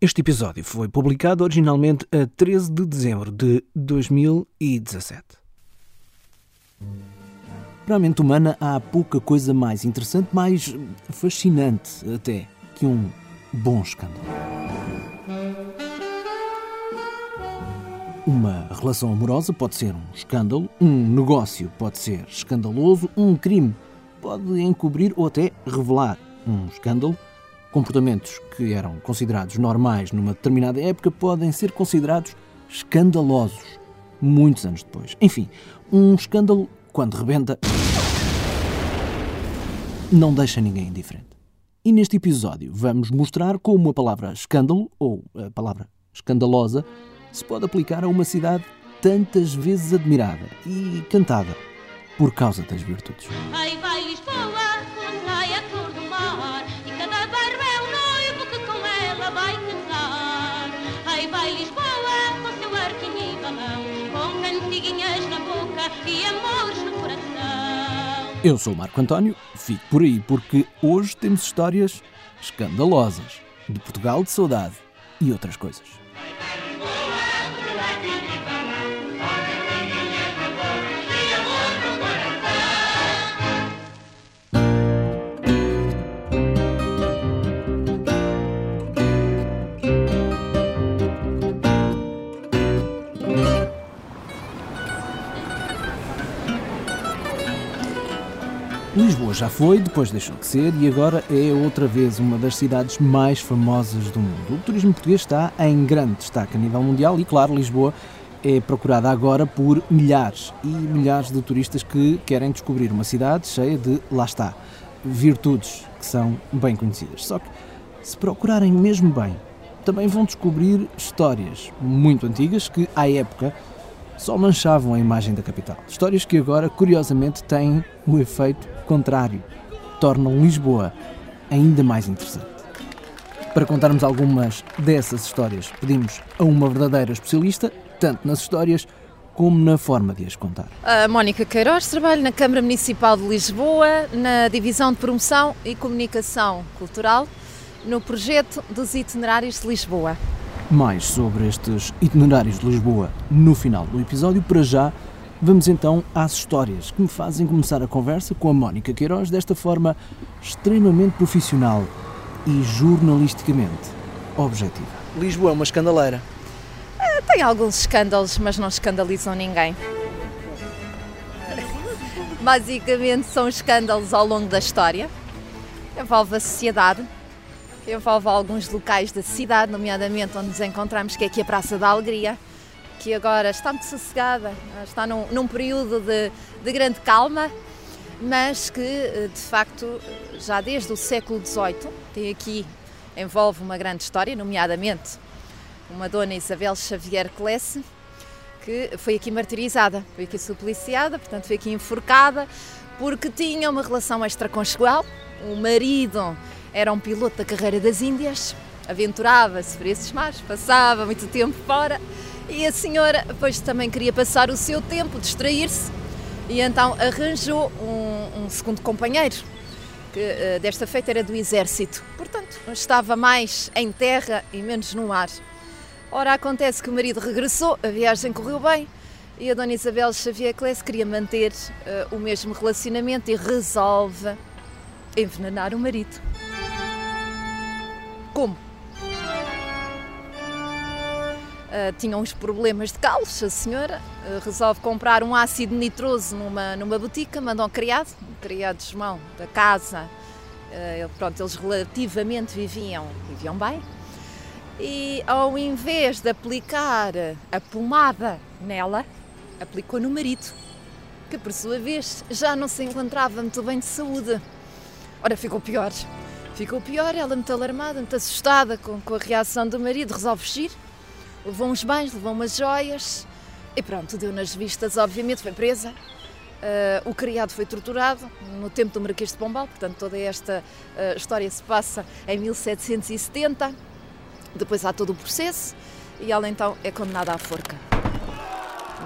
Este episódio foi publicado originalmente a 13 de dezembro de 2017. Para a mente humana há pouca coisa mais interessante, mais fascinante até, que um bom escândalo. Uma relação amorosa pode ser um escândalo, um negócio pode ser escandaloso, um crime pode encobrir ou até revelar um escândalo Comportamentos que eram considerados normais numa determinada época podem ser considerados escandalosos muitos anos depois. Enfim, um escândalo, quando rebenta, não deixa ninguém indiferente. E neste episódio vamos mostrar como a palavra escândalo, ou a palavra escandalosa, se pode aplicar a uma cidade tantas vezes admirada e cantada por causa das virtudes. Ai, vai Eu sou o Marco António, fico por aí porque hoje temos histórias escandalosas de Portugal de saudade e outras coisas. Lisboa já foi, depois deixou de ser e agora é outra vez uma das cidades mais famosas do mundo. O turismo português está em grande destaque a nível mundial e, claro, Lisboa é procurada agora por milhares e milhares de turistas que querem descobrir uma cidade cheia de, lá está, virtudes que são bem conhecidas. Só que, se procurarem mesmo bem, também vão descobrir histórias muito antigas que, à época, só manchavam a imagem da capital. Histórias que agora, curiosamente, têm o efeito contrário, tornam Lisboa ainda mais interessante. Para contarmos algumas dessas histórias, pedimos a uma verdadeira especialista, tanto nas histórias como na forma de as contar. A Mónica Queiroz trabalha na Câmara Municipal de Lisboa, na Divisão de Promoção e Comunicação Cultural, no projeto dos Itinerários de Lisboa. Mais sobre estes itinerários de Lisboa no final do episódio, para já Vamos então às histórias que me fazem começar a conversa com a Mónica Queiroz desta forma extremamente profissional e jornalisticamente objetiva. Lisboa é uma escandaleira. Ah, tem alguns escândalos, mas não escandalizam ninguém. Basicamente são escândalos ao longo da história. Envolve a sociedade, envolve alguns locais da cidade, nomeadamente onde nos encontramos, que é aqui a Praça da Alegria que agora está muito sossegada, está num, num período de, de, grande calma, mas que eh, de facto já desde o século XVIII tem aqui, envolve uma grande história, nomeadamente uma dona Isabel Xavier Clesse, que foi aqui martirizada, foi aqui supliciada, portanto foi aqui enforcada, porque tinha uma relação extraconjugal. O marido era um piloto da carreira das Índias, aventurava-se por esses mares, passava muito tempo fora e a senhora, pois também queria passar o seu tempo, distrair-se, e então arranjou um, um segundo companheiro, que uh, desta feita era do exército. Portanto, estava mais em terra e menos no ar. Ora, acontece que o marido regressou, a viagem correu bem, e a dona Isabel Xavier Kless queria manter uh, o mesmo relacionamento e resolve envenenar o marido. Como? Uh, tinha uns problemas de calos, a senhora. Uh, resolve comprar um ácido nitroso numa, numa botica, manda um criado, um criado de João da casa, uh, pronto, eles relativamente viviam, viviam bem, e ao invés de aplicar a pomada nela, aplicou no marido, que por sua vez já não se encontrava muito bem de saúde. Ora, ficou pior, ficou pior, ela muito alarmada, muito assustada com, com a reação do marido, resolve fugir, levou uns bens, levou umas joias e pronto, deu nas vistas, obviamente, foi presa. Uh, o criado foi torturado no tempo do Marquês de Pombal, portanto, toda esta uh, história se passa em 1770. Depois há todo o processo e ela então é condenada à forca.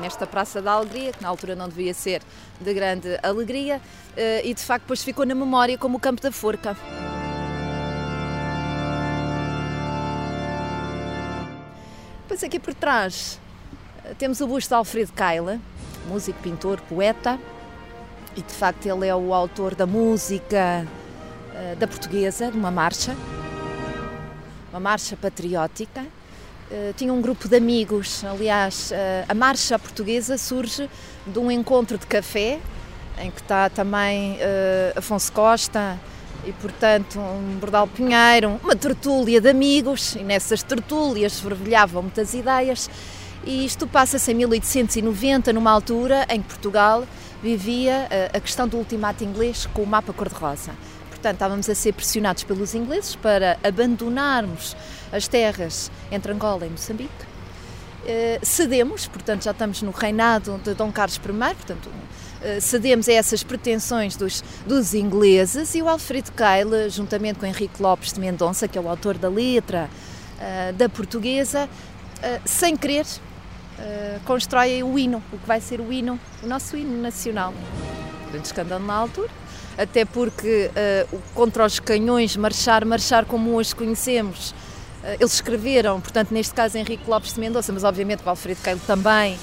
Nesta Praça da Alegria, que na altura não devia ser de grande alegria, uh, e de facto depois ficou na memória como o campo da forca. Depois aqui por trás temos o busto de Alfredo Keila, músico, pintor, poeta, e de facto ele é o autor da música uh, da portuguesa, de uma marcha, uma marcha patriótica. Uh, tinha um grupo de amigos, aliás, a marcha portuguesa surge de um encontro de café, em que está também Afonso Costa, e portanto um Bordal Pinheiro, uma tertúlia de amigos, e nessas tertúlias fervilhavam muitas ideias, e isto passa-se em 1890, numa altura em que Portugal vivia eh, a questão do ultimato inglês com o mapa cor-de-rosa. Portanto, estávamos a ser pressionados pelos ingleses para abandonarmos as terras entre Angola e Moçambique. Uh, cedemos, portanto, já estamos no reinado de Dom Carlos I, portanto, cedemos a essas pretensões dos, dos ingleses e o Alfredo Keil, juntamente com Henrique Lopes de Mendonça, que é o autor da letra uh, da portuguesa, sem querer, constroem o hino, o que vai ser o hino, o nosso hino nacional. Grande escândalo na altura, até porque contra os canhões, marchar, marchar como hoje conhecemos, eles escreveram, portanto, neste caso Henrique Lopes de Mendonça, mas obviamente o Alfredo Keilo também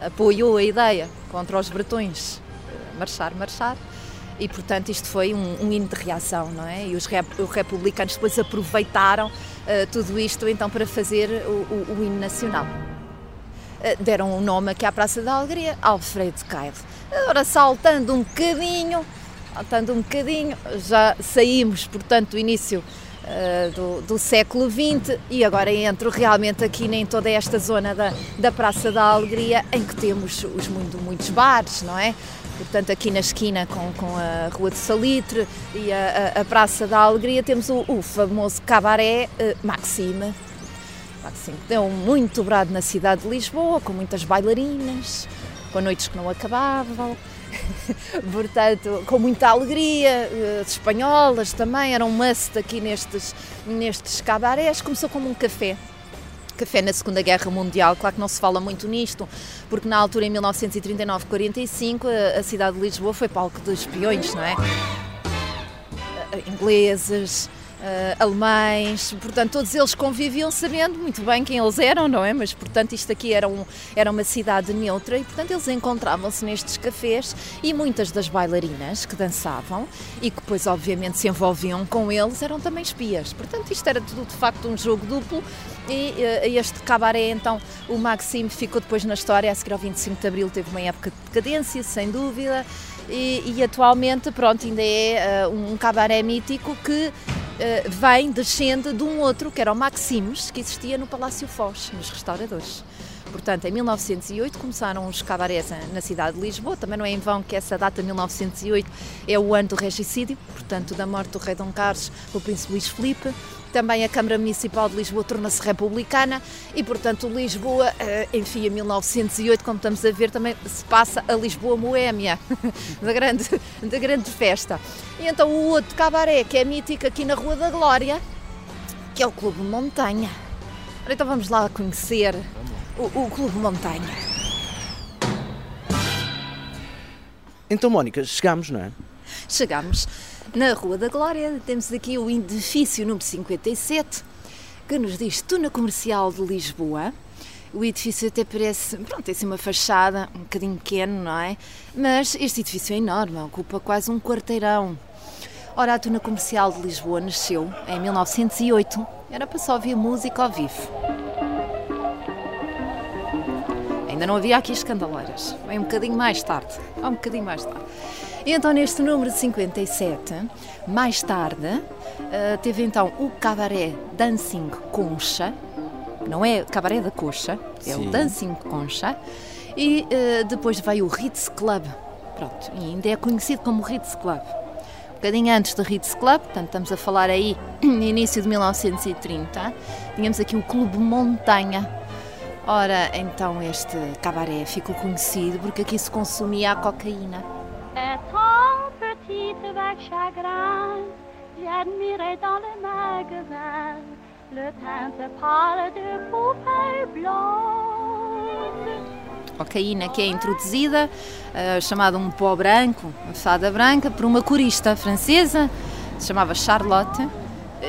apoiou a ideia contra os bretões, marchar, marchar. E, portanto, isto foi um, um hino de reação, não é? E os, rep, os republicanos depois aproveitaram tudo isto então para fazer o, o, o hino nacional. Eh, deram o um nome aqui à Praça da Alegria, Alfredo Caio. Agora, saltando um bocadinho, saltando um bocadinho, já saímos, portanto, do início uh, do, do, século XX e agora entro realmente aqui em toda esta zona da, da Praça da Alegria, em que temos os muito, muitos bares, não é? Portanto, aqui na esquina com, com a Rua de Salitre e a, a, Praça da Alegria temos o, o famoso cabaré uh, Maxime, Assim, deu muito dobrado na cidade de Lisboa, com muitas bailarinas, com noites que não acabavam, portanto, com muita alegria, uh, espanholas também, eram um must aqui nestes, nestes cabarés. Começou como um café, café na Segunda Guerra Mundial. Claro que não se fala muito nisto, porque na altura, em 1939-45, a, cidade de Lisboa foi palco de espiões, não é? Ingleses, uh, alemães, portanto, todos eles conviviam sabendo muito bem quem eles eram, não é? Mas, portanto, isto aqui era, um, era uma cidade neutra e, portanto, eles encontravam-se nestes cafés e muitas das bailarinas que dançavam e que depois, obviamente, se envolviam com eles eram também espias. Portanto, isto era tudo, de facto, um jogo duplo e uh, este cabaré, então, o Maxime ficou depois na história, a seguir ao 25 de Abril teve uma época de decadência, sem dúvida, e, e atualmente, pronto, ainda é uh, um cabaré mítico que uh, vem, descende de um outro, que era o Maximus, que existia no Palácio Foz, nos restauradores. Portanto, em 1908 começaram os cabarés na cidade de Lisboa. Também não é em vão que essa data, 1908, é o ano do regicídio, portanto, da morte do rei Dom Carlos, o príncipe Luís Filipe. Também a Câmara Municipal de Lisboa torna-se republicana e, portanto, Lisboa, eh, enfim, em 1908, como estamos a ver, também se passa a Lisboa Moémia, da grande, da grande festa. E então o outro cabaré, que é mítico aqui na Rua da Glória, que é o Clube Montanha. Então vamos lá conhecer o, o Clube Montanha. Então, Mónica, chegamos, não é? Chegamos na Rua da Glória. Temos aqui o edifício número 57, que nos diz Tuna Comercial de Lisboa. O edifício até parece, pronto, tem assim uma fachada um bocadinho pequeno, não é? Mas este edifício é enorme, ocupa quase um quarteirão. Ora, a Tuna Comercial de Lisboa nasceu em 1908. Era para só ouvir música ao vivo. Ainda não havia aqui escandaleiras. Vem um bocadinho mais tarde. Um bocadinho mais tarde. Então, neste número de 57, mais tarde, uh, teve então o cabaré Dancing Concha. Não é cabaré da Coxa, é Sim. o Dancing Concha. E uh, depois veio o Ritz Club. Pronto, e ainda é conhecido como Ritz Club. Um bocadinho antes do Ritz Club, portanto estamos a falar aí no início de 1930, tínhamos aqui o Clube Montanha, Ora, então este cabaré ficou conhecido porque aqui se consumia a cocaína. É tão petite vague chagrin, j'admirais dans le magasin le teinte pâle de poupée blonde. Cocaína que é introduzida, uh, chamada um pó branco, uma fada branca, por uma corista francesa, chamava Charlotte,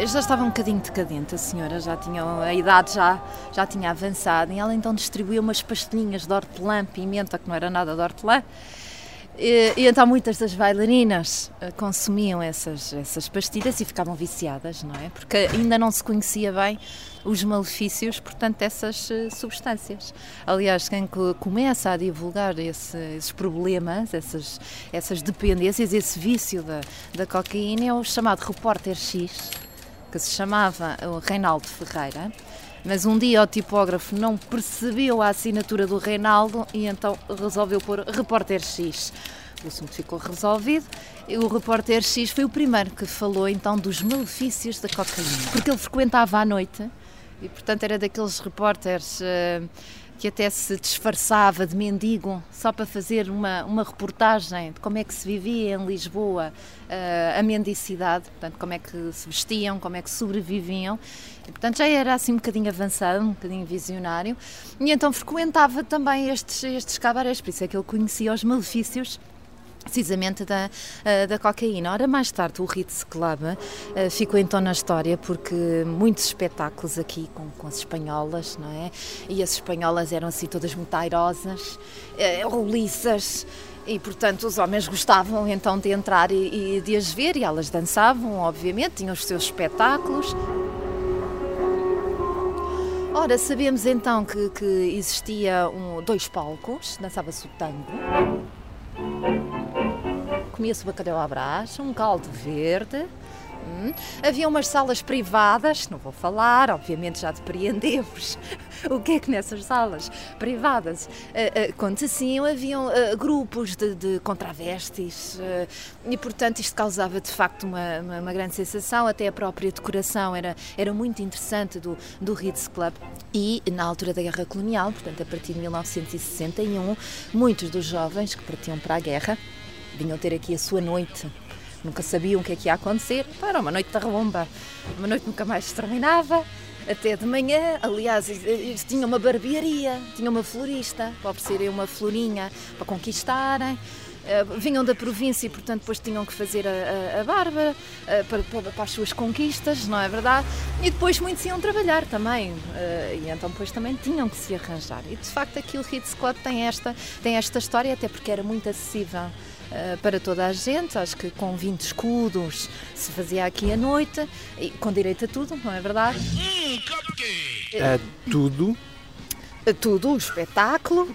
Já estava um bocadinho decadente, a senhora já tinha, a idade já, já tinha avançado e ela então distribuiu umas pastilhinhas de hortelã, pimenta, que não era nada de hortelã, e, e, então muitas das bailarinas eh, consumiam essas, essas pastilhas e ficavam viciadas, não é? Porque ainda não se conhecia bem os malefícios, portanto, dessas eh, substâncias. Aliás, quem começa a divulgar esse, esses problemas, essas, essas dependências, esse vício da, da cocaína é o chamado repórter X, que se chamava o Reinaldo Ferreira. Mas um dia o tipógrafo não percebeu a assinatura do Reinaldo e então resolveu pôr repórter X. O assunto ficou resolvido e o repórter X foi o primeiro que falou então dos malefícios da cocaína, porque ele frequentava à noite e, portanto, era daqueles repórteres uh, que até se disfarçava de mendigo só para fazer uma, uma reportagem de como é que se vivia em Lisboa uh, a mendicidade, portanto, como é que se vestiam, como é que sobreviviam. E, portanto, já era assim um bocadinho avançado, um bocadinho visionário. E então frequentava também estes, estes cabarés, por isso é que ele conhecia os malefícios precisamente da, eh, da cocaína. Ora, mais tarde o Ritz Club uh, ficou então na história porque muitos espetáculos aqui com, com as espanholas, não é? E as espanholas eram assim todas muito airosas, uh, roliças, e portanto os homens gostavam então de entrar e, e de as ver e elas dançavam, obviamente, tinham os seus espetáculos. Ora, sabemos então que, que existia um, dois palcos, dançava-se o tango comia-se bacalhau à brás, um caldo verde. Hum. Havia umas salas privadas, não vou falar, obviamente já depreendemos o que é que nessas salas privadas uh, uh, aconteciam. Haviam uh, grupos de, de contravestis uh, e, portanto, isto causava de facto uma, uma, uma, grande sensação. Até a própria decoração era, era muito interessante do, do Ritz Club. E na altura da Guerra Colonial, portanto, a partir de 1961, muitos dos jovens que partiam para a guerra vinham ter aqui a sua noite. Nunca sabiam o que é que ia acontecer. Era uma noite de romba. Uma noite nunca mais se terminava. Até de manhã, aliás, tinha uma barbearia, tinha uma florista para oferecerem uma florinha para conquistarem. Uh, vinham da província e, portanto, depois tinham que fazer a, a, a barba uh, para, para, as suas conquistas, não é verdade? E depois muitos iam trabalhar também, uh, e então depois também tinham que se arranjar. E de facto aqui o Ritz Club tem esta, tem esta história, até porque era muito acessível eh, para toda a gente. Acho que com 20 escudos se fazia aqui à noite, e com direito a tudo, não é verdade? A tudo? A tudo, o espetáculo,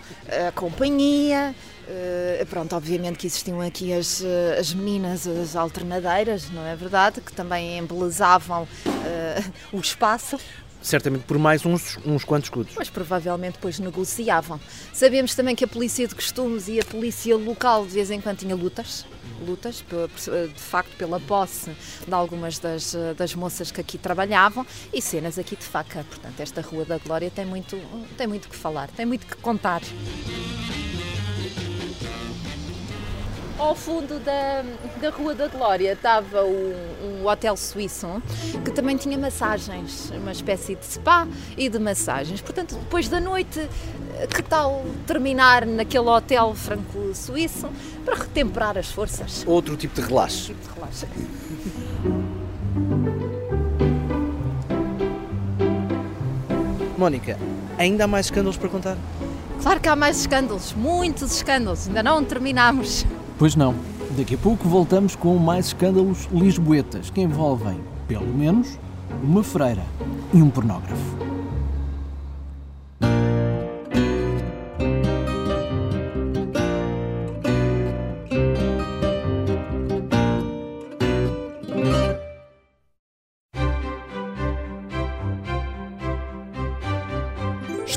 a companhia. Uh, pronto, obviamente que existiam aqui as, eh, as meninas, as alternadeiras, não é verdade? Que também embelezavam uh, o espaço certamente por mais uns, uns quantos escudos. Mas provavelmente depois negociavam. Sabemos também que a polícia de costumes e a polícia local de vez em quando tinha lutas, lutas, de facto pela posse de algumas das, das moças que aqui trabalhavam e cenas aqui de faca. Portanto, esta Rua da Glória tem muito, tem muito que falar, tem muito que contar. Ao fundo da, da Rua da Glória estava um, um, hotel suíço que também tinha massagens, uma espécie de spa e de massagens. Portanto, depois da noite, que tal terminar naquele hotel franco-suíço para retemperar as forças? Outro tipo de relaxo. Outro tipo de relaxo. Mónica, ainda há mais escândalos para contar? Claro que há mais escândalos, muitos escândalos, ainda não terminamos. Pois não. Daqui a pouco voltamos com mais escândalos lisboetas que envolvem, pelo menos, uma freira e um pornógrafo.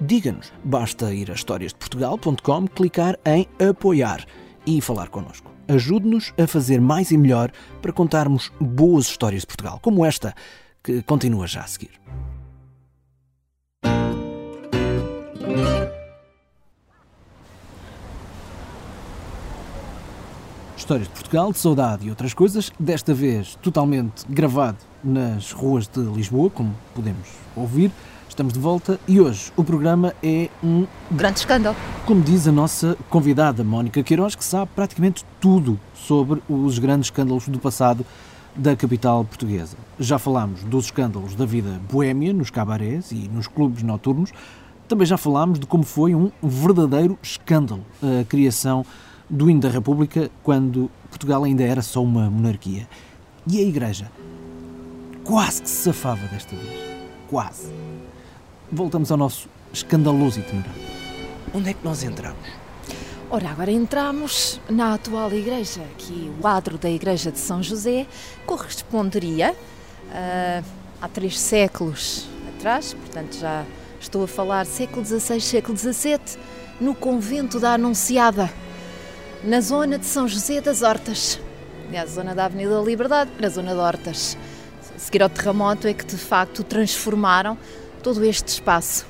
Diga-nos. Basta ir a historiasdeportugal.com, clicar em apoiar e falar connosco. Ajude-nos a fazer mais e melhor para contarmos boas histórias de Portugal, como esta, que continua já a seguir. Histórias de Portugal, de saudade e outras coisas, desta vez totalmente gravado nas ruas de Lisboa, como podemos ouvir. Estamos de volta e hoje o programa é um grande escândalo. Como diz a nossa convidada Mónica Queiroz, que sabe praticamente tudo sobre os grandes escândalos do passado da capital portuguesa. Já falámos dos escândalos da vida boêmia nos cabarés e nos clubes noturnos. Também já falámos de como foi um verdadeiro escândalo a criação do hino da República quando Portugal ainda era só uma monarquia. E a Igreja quase que se safava desta vez. Quase. Voltamos ao nosso escandaloso itinerário. Onde é que nós entramos? Ora, agora entramos na atual igreja, que o quadro da igreja de São José corresponderia uh, há três séculos atrás, portanto já estou a falar século XVI, século XVII, no convento da Anunciada, na zona de São José das Hortas, na zona da Avenida da Liberdade, na zona de Hortas. A seguir ao terremoto é que de facto transformaram todo este espaço.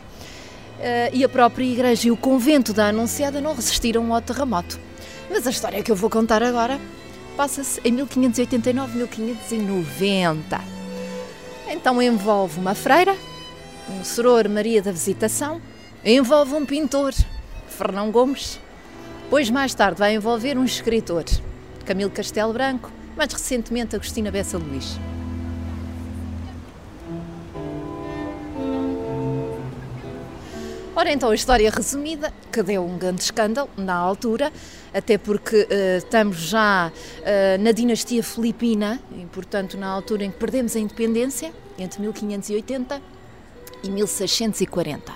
Uh, e a própria igreja e o convento da Anunciada não resistiram ao terremoto. Mas a história que eu vou contar agora passa-se em 1589-1590. Então envolve uma freira, um soror Maria da Visitação, envolve um pintor, Fernão Gomes, depois mais tarde vai envolver um escritor, Camilo Castelo Branco, mais recentemente Agostina Bessa Luís. Ora, então, a história resumida, que deu um grande escândalo na altura, até porque uh, estamos já uh, na dinastia filipina, e, portanto, na altura em que perdemos a independência, entre 1580 e 1640.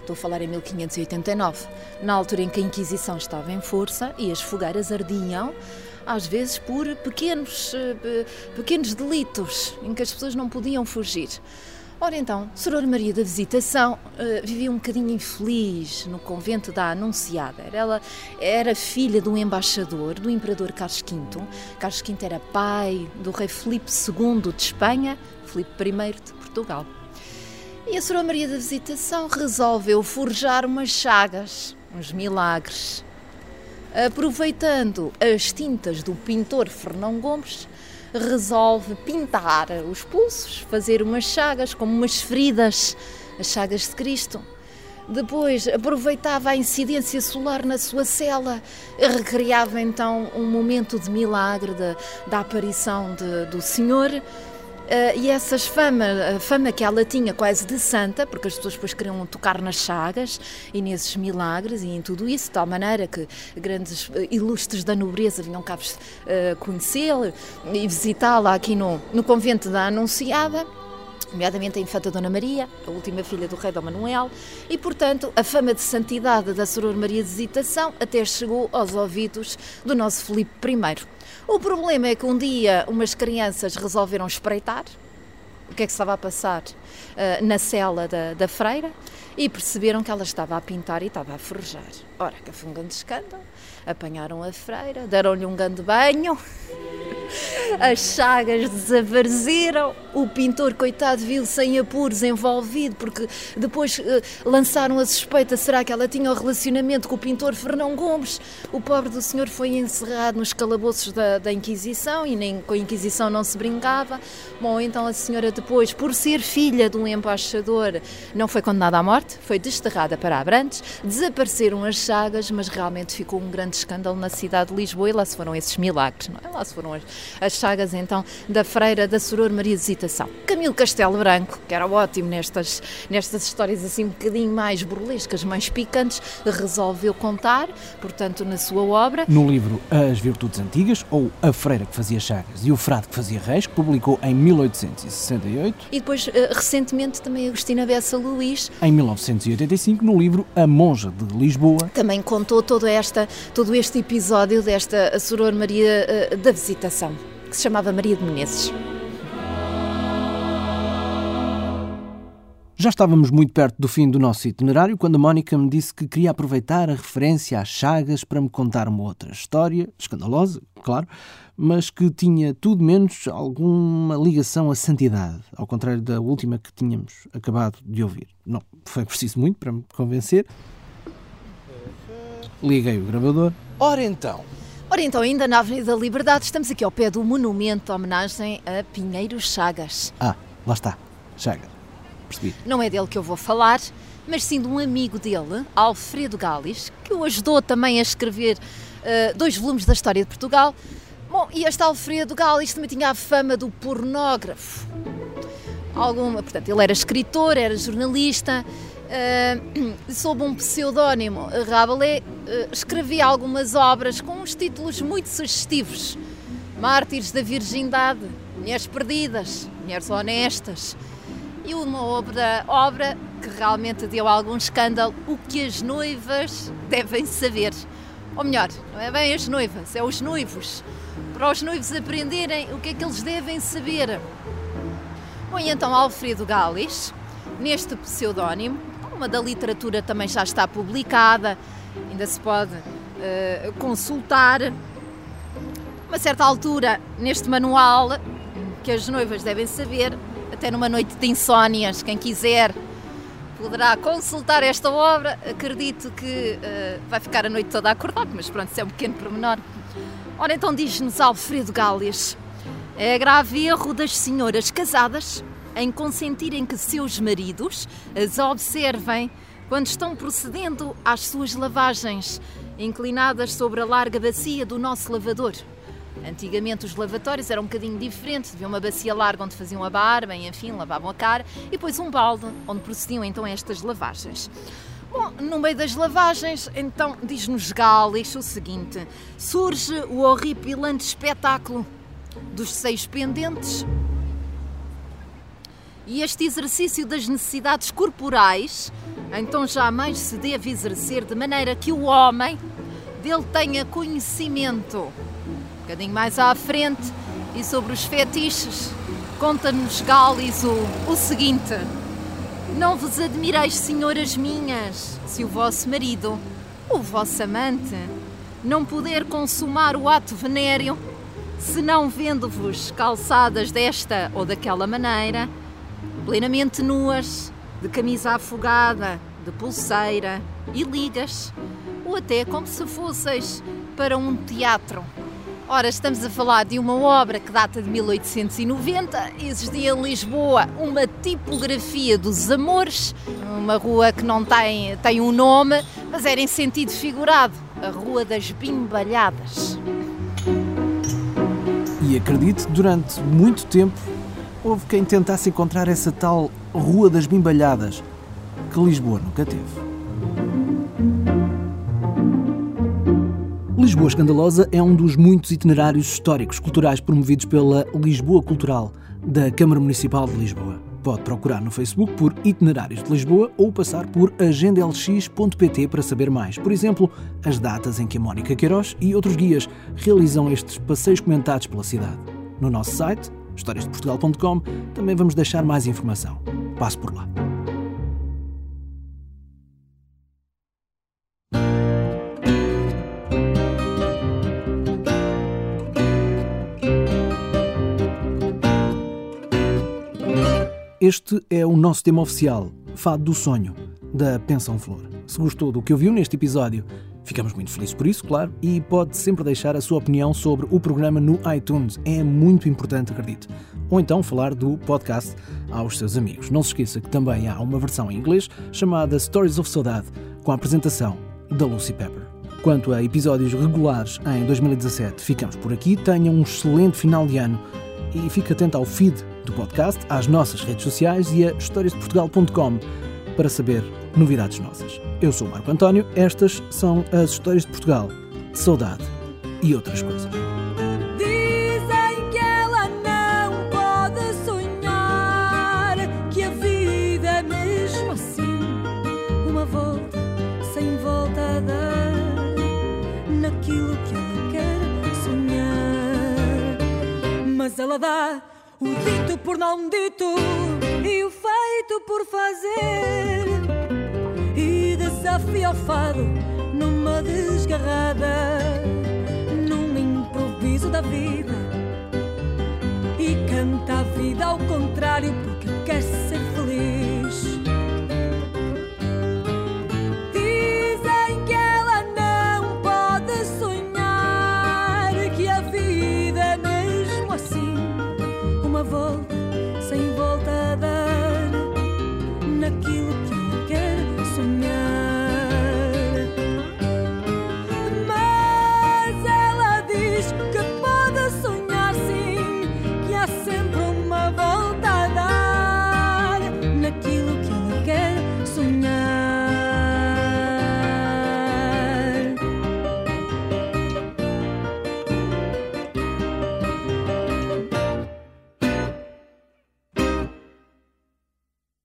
Estou a falar em 1589, na altura em que a Inquisição estava em força e as fogueiras ardiam, às vezes por pequenos, uh, pequenos delitos em que as pessoas não podiam fugir. Ora então, Soror Maria da Visitação uh, vivia um bocadinho infeliz no convento da Anunciada. Ela era filha de um embaixador, do imperador Carlos V. Carlos V era pai do rei Filipe II de Espanha, Filipe I de Portugal. E a Soror Maria da Visitação resolveu forjar umas chagas, uns milagres. Aproveitando as tintas do pintor Fernão Gomes, resolve pintar os pulsos, fazer umas chagas, como umas feridas, as chagas de Cristo. Depois aproveitava a incidência solar na sua cela, recriava então um momento de milagre da, da aparição de, do Senhor Uh, e essas fama, a fama que ela tinha quase de santa, porque as pessoas depois queriam tocar nas chagas e nesses milagres e em tudo isso, de tal maneira que grandes uh, ilustres da nobreza vinham cá uh, conhecê-la e visitá-la aqui no, no convento da Anunciada nomeadamente a infanta Dona Maria, a última filha do rei Dom Manuel, e, portanto, a fama de santidade da Soror Maria de Visitação até chegou aos ouvidos do nosso Filipe I. O problema é que um dia umas crianças resolveram espreitar o que é que estava a passar uh, na cela da, da freira e perceberam que ela estava a pintar e estava a forjar. Ora, que foi um grande escândalo. Apanharam a freira, deram-lhe um grande banho as chagas desapareceram, o pintor, coitado, viu sem apuros, envolvido, porque depois uh, lançaram a suspeita: será que ela tinha o um relacionamento com o pintor Fernão Gomes? O pobre do senhor foi encerrado nos calabouços da, da Inquisição e nem com a Inquisição não se brincava. Bom, então a senhora, depois, por ser filha de um embaixador, não foi condenada à morte, foi desterrada para Abrantes, desapareceram as chagas, mas realmente ficou um grande escândalo na cidade de Lisboa e lá se foram esses milagres, não é? Lá se foram as, as chagas então da freira da Soror Maria de Visitação. Camilo Castelo Branco, que era ótimo nestas, nestas histórias assim um bocadinho mais burlescas, mais picantes, resolveu contar, portanto, na sua obra. No livro As Virtudes Antigas, ou A Freira que Fazia Chagas e o Frade que Fazia Reis, que publicou em 1868. E depois, eh, recentemente, também Agostina Bessa Luís. Em 1985, no livro A Monja de Lisboa. Também contou todo, esta, todo este episódio desta Soror Maria eh, da Visitação que se chamava Maria de Menezes. Já estávamos muito perto do fim do nosso itinerário quando a Mónica me disse que queria aproveitar a referência às chagas para me contar uma outra história, escandalosa, claro, mas que tinha tudo menos alguma ligação à santidade, ao contrário da última que tínhamos acabado de ouvir. Não foi preciso muito para me convencer. Liguei o gravador. Ora então, Ora então, ainda na Avenida da Liberdade, estamos aqui ao pé do monumento homenagem a Pinheiro Chagas. Ah, lá está. Chagas. Percebi. Não é dele que eu vou falar, mas sim de um amigo dele, Alfredo Galis, que o ajudou também a escrever uh, dois volumes da história de Portugal. Bom, e este Alfredo Galis também tinha a fama do pornógrafo. Alguma, portanto, ele era escritor, era jornalista, uh, sob um pseudónimo, Rabelais, uh, escrevia algumas obras com uns títulos muito sugestivos. Mártires da Virgindade, Mulheres Perdidas, Mulheres Honestas. E uma obra, obra que realmente deu algum escândalo, o que as noivas devem saber. Ou melhor, não é bem as noivas, é os noivos. Para os noivos aprenderem o que é que eles devem saber. Bom, e então Alfredo Galis, neste pseudónimo, uma da literatura também já está publicada, ainda se pode uh, consultar. Uma certa altura, neste manual, que as noivas devem saber, até numa noite de insónias, quem quiser poderá consultar esta obra. Acredito que uh, vai ficar a noite toda acordado, mas pronto, isso é um pequeno pormenor. Ora, então diz-nos Alfredo Gálias: é grave erro das senhoras casadas em consentirem que seus maridos as observem quando estão procedendo às suas lavagens, inclinadas sobre a larga bacia do nosso lavador. Antigamente os lavatórios eram um bocadinho diferentes, havia uma bacia larga onde faziam a barba, e, enfim, lavavam a cara, e depois um balde onde procediam então estas lavagens. Bom, no meio das lavagens, então diz-nos Gales o seguinte: surge o horripilante espetáculo dos seis pendentes e este exercício das necessidades corporais, então jamais se deve exercer de maneira que o homem dele tenha conhecimento. Um bocadinho mais à frente e sobre os fetiches, conta-nos Galis o, o seguinte: Não vos admireis, senhoras minhas, se o vosso marido, o vosso amante, não puder consumar o ato venéreo, se não vendo-vos calçadas desta ou daquela maneira plenamente nuas, de camisa afogada, de pulseira e ligas, ou até como se fosseis para um teatro. Ora, estamos a falar de uma obra que data de 1890. Existia em Lisboa uma tipografia dos Amores, uma rua que não tem, tem um nome, mas era em sentido figurado a Rua das Bimbalhadas. E acredite, durante muito tempo houve quem tentasse encontrar essa tal Rua das Bimbalhadas, que Lisboa nunca teve. Lisboa Escandalosa é um dos muitos itinerários históricos culturais promovidos pela Lisboa Cultural, da Câmara Municipal de Lisboa. Pode procurar no Facebook por Itinerários de Lisboa ou passar por agendalx.pt para saber mais. Por exemplo, as datas em que a Mónica Queiroz e outros guias realizam estes passeios comentados pela cidade. No nosso site, historiasdeportugal.com, também vamos deixar mais informação. Passe por lá. Este é o nosso tema oficial, Fado do Sonho, da Pensão Flor. Se gostou do que ouviu neste episódio, Ficamos muito felizes por isso, claro, e pode sempre deixar a sua opinião sobre o programa no iTunes. É muito importante, acredito. Ou então falar do podcast aos seus amigos. Não se esqueça que também há uma versão em inglês chamada Stories of Saudade, com a apresentação da Lucy Pepper. Quanto a episódios regulares em 2017, ficamos por aqui. Tenha um excelente final de ano e fique atento ao feed do podcast, às nossas redes sociais e a historiasdeportugal.com para saber novidades nossas. Eu sou o Marco António, estas são as histórias de Portugal, saudade e outras coisas. Dizem que ela não pode sonhar, que a vida é assim, uma volta sem volta a dar, naquilo que sonhar. Mas ela dá o dito por não dito e o feito por fazer. E desafia o fado numa desgarrada, num improviso da vida. E canta a vida ao contrário, porque quer ser